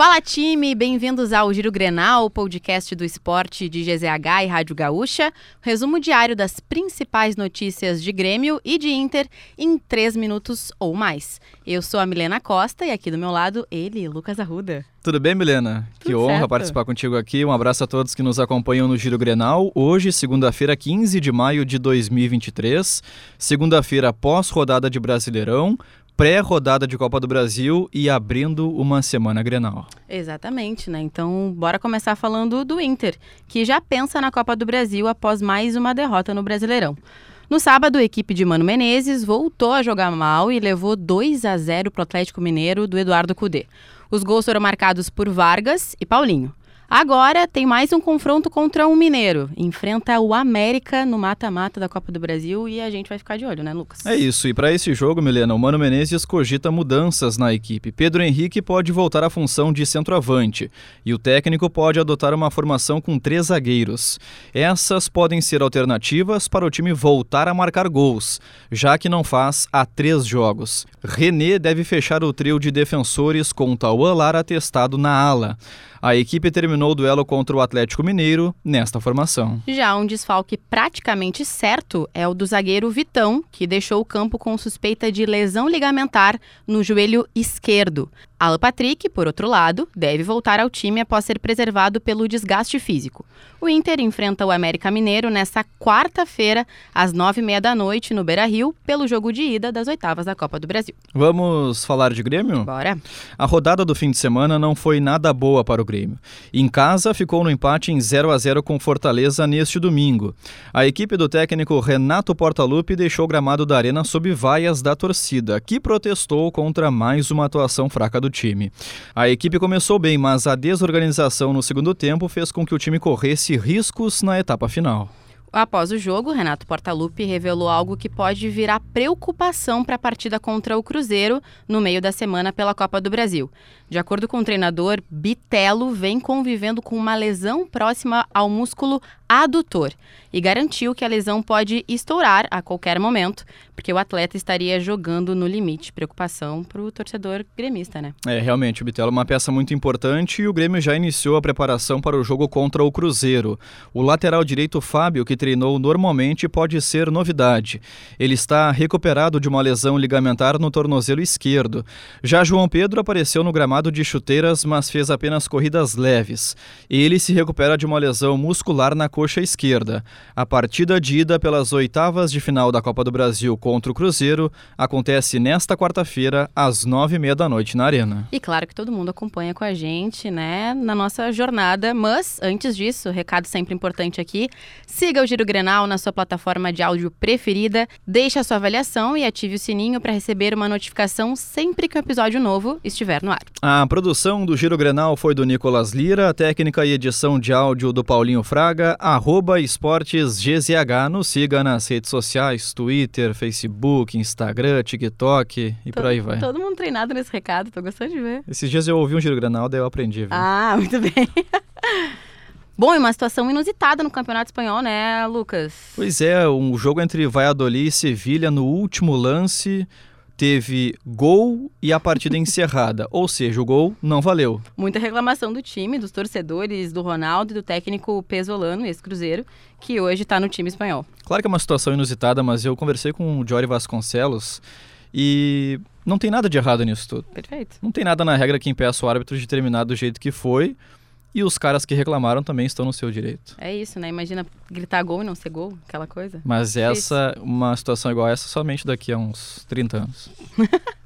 Fala time, bem-vindos ao Giro Grenal, podcast do esporte de GZH e Rádio Gaúcha. Resumo diário das principais notícias de Grêmio e de Inter em três minutos ou mais. Eu sou a Milena Costa e aqui do meu lado ele, Lucas Arruda. Tudo bem, Milena? Tudo que honra certo. participar contigo aqui. Um abraço a todos que nos acompanham no Giro Grenal. Hoje, segunda-feira, 15 de maio de 2023. Segunda-feira, pós-rodada de Brasileirão, pré-rodada de Copa do Brasil e abrindo uma semana Grenal. Exatamente, né? Então, bora começar falando do Inter, que já pensa na Copa do Brasil após mais uma derrota no Brasileirão. No sábado, a equipe de Mano Menezes voltou a jogar mal e levou 2 a 0 para o Atlético Mineiro do Eduardo Cudê. Os gols foram marcados por Vargas e Paulinho. Agora tem mais um confronto contra um mineiro. Enfrenta o América no mata-mata da Copa do Brasil e a gente vai ficar de olho, né, Lucas? É isso, e para esse jogo, Milena, o Mano Menezes cogita mudanças na equipe. Pedro Henrique pode voltar à função de centroavante e o técnico pode adotar uma formação com três zagueiros. Essas podem ser alternativas para o time voltar a marcar gols, já que não faz há três jogos. René deve fechar o trio de defensores com Tauan Lara testado na ala. A equipe terminou o duelo contra o Atlético Mineiro nesta formação. Já um desfalque praticamente certo é o do zagueiro Vitão, que deixou o campo com suspeita de lesão ligamentar no joelho esquerdo. Alan Patrick, por outro lado, deve voltar ao time após ser preservado pelo desgaste físico. O Inter enfrenta o América Mineiro nesta quarta-feira, às nove e meia da noite, no Beira-Rio, pelo jogo de ida das oitavas da Copa do Brasil. Vamos falar de Grêmio? Bora! A rodada do fim de semana não foi nada boa para o Grêmio. Em casa, ficou no empate em 0 a 0 com Fortaleza neste domingo. A equipe do técnico Renato Portaluppi deixou o gramado da arena sob vaias da torcida, que protestou contra mais uma atuação fraca do time. A equipe começou bem, mas a desorganização no segundo tempo fez com que o time corresse riscos na etapa final. Após o jogo, Renato Portaluppi revelou algo que pode virar preocupação para a partida contra o Cruzeiro no meio da semana pela Copa do Brasil. De acordo com o treinador, Bitelo vem convivendo com uma lesão próxima ao músculo adutor e garantiu que a lesão pode estourar a qualquer momento, porque o atleta estaria jogando no limite. Preocupação para o torcedor gremista, né? É, realmente, o Bitelo é uma peça muito importante e o Grêmio já iniciou a preparação para o jogo contra o Cruzeiro. O lateral direito Fábio, que treinou normalmente, pode ser novidade. Ele está recuperado de uma lesão ligamentar no tornozelo esquerdo. Já João Pedro apareceu no gramado de chuteiras, mas fez apenas corridas leves. Ele se recupera de uma lesão muscular na coxa esquerda. A partida de ida pelas oitavas de final da Copa do Brasil contra o Cruzeiro acontece nesta quarta-feira, às nove e meia da noite na Arena. E claro que todo mundo acompanha com a gente, né, na nossa jornada. Mas, antes disso, recado sempre importante aqui, siga o Giro Grenal na sua plataforma de áudio preferida, deixe a sua avaliação e ative o sininho para receber uma notificação sempre que um episódio novo estiver no ar. A produção do Giro Grenal foi do Nicolas Lira, a técnica e edição de áudio do Paulinho Fraga, arroba esportes GZH. Nos siga nas redes sociais, Twitter, Facebook, Instagram, TikTok e por aí vai. Todo mundo treinado nesse recado, tô gostando de ver. Esses dias eu ouvi um Giro Grenal, daí eu aprendi. Viu? Ah, muito bem. Bom, e uma situação inusitada no Campeonato Espanhol, né, Lucas? Pois é, um jogo entre Valladolid e Sevilha no último lance teve gol e a partida encerrada, ou seja, o gol não valeu. Muita reclamação do time, dos torcedores, do Ronaldo e do técnico Pesolano, ex-cruzeiro, que hoje está no time espanhol. Claro que é uma situação inusitada, mas eu conversei com o Jory Vasconcelos e não tem nada de errado nisso tudo. Perfeito. Não tem nada na regra que impeça o árbitro de terminar do jeito que foi. E os caras que reclamaram também estão no seu direito. É isso, né? Imagina gritar gol e não ser gol, aquela coisa. Mas essa, uma situação igual essa, somente daqui a uns 30 anos.